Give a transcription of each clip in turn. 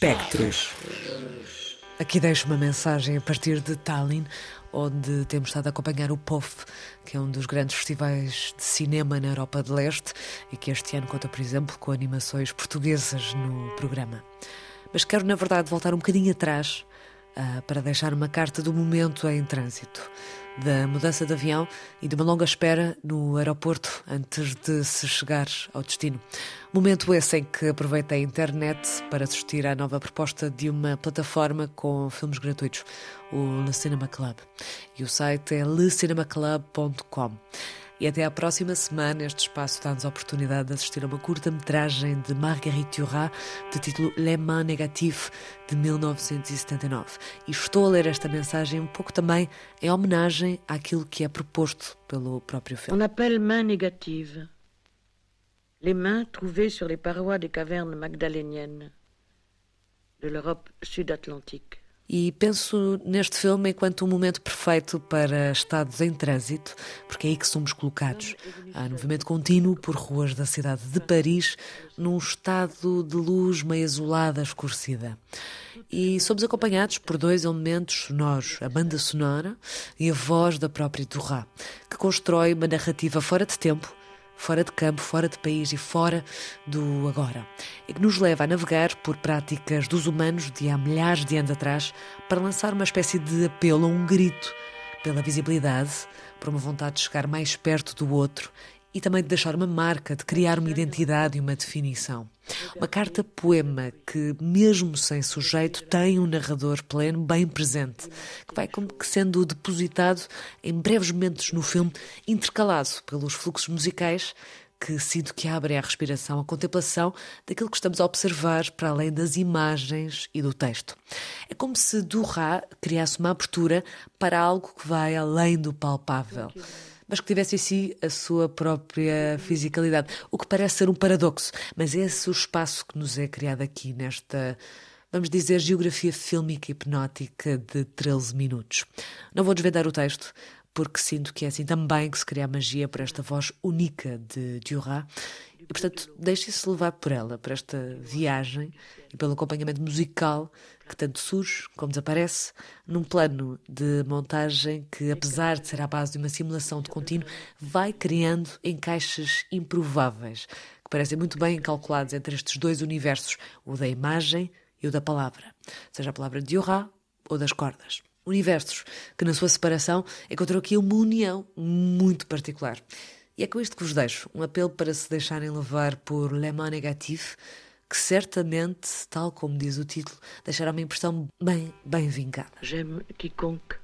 Espectros. Aqui deixo uma mensagem a partir de Tallinn, onde temos estado a acompanhar o POF, que é um dos grandes festivais de cinema na Europa de Leste e que este ano conta, por exemplo, com animações portuguesas no programa. Mas quero, na verdade, voltar um bocadinho atrás uh, para deixar uma carta do momento em trânsito, da mudança de avião e de uma longa espera no aeroporto antes de se chegar ao destino. Momento esse em que aproveitei a internet para assistir à nova proposta de uma plataforma com filmes gratuitos, o Le Cinema Club. E o site é lecinemaclub.com. E até à próxima semana, este espaço dá-nos a oportunidade de assistir a uma curta-metragem de Marguerite Duras, de título Les Mains Négatives, de 1979. E estou a ler esta mensagem um pouco também em homenagem àquilo que é proposto pelo próprio filme. On appelle mains négatives les mains trouvées sur les parois des cavernes magdaléniennes de l'Europe sud-atlantique. E penso neste filme enquanto um momento perfeito para estados em trânsito, porque é aí que somos colocados. Há movimento contínuo por ruas da cidade de Paris, num estado de luz meio azulada, escurecida. E somos acompanhados por dois elementos sonoros, a banda sonora e a voz da própria Durra, que constrói uma narrativa fora de tempo fora de campo, fora de país e fora do agora, e que nos leva a navegar por práticas dos humanos de há milhares de anos atrás para lançar uma espécie de apelo, um grito pela visibilidade, por uma vontade de chegar mais perto do outro e também de deixar uma marca, de criar uma identidade e uma definição. Uma carta-poema que, mesmo sem sujeito, tem um narrador pleno, bem presente, que vai como que sendo depositado em breves momentos no filme, intercalado pelos fluxos musicais que sinto que abrem a respiração, a contemplação daquilo que estamos a observar para além das imagens e do texto. É como se Durra criasse uma abertura para algo que vai além do palpável mas que tivesse em si a sua própria fisicalidade. O que parece ser um paradoxo, mas é esse o espaço que nos é criado aqui nesta vamos dizer, geografia fílmica hipnótica de 13 minutos. Não vou desvendar o texto, porque sinto que é assim também que se cria a magia por esta voz única de Duras e, portanto, deixe-se levar por ela, por esta viagem e pelo acompanhamento musical que tanto surge como desaparece, num plano de montagem que, apesar de ser à base de uma simulação de contínuo, vai criando encaixes improváveis, que parecem muito bem calculados entre estes dois universos, o da imagem e o da palavra, seja a palavra de Yorá ou das cordas. Universos que, na sua separação, encontrou aqui uma união muito particular. E é com isto que vos deixo, um apelo para se deixarem levar por Le Mans Negatif, que certamente, tal como diz o título, deixará uma impressão bem, bem vingada. J'aime quiconque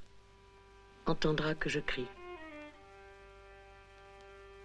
entendra que je crie.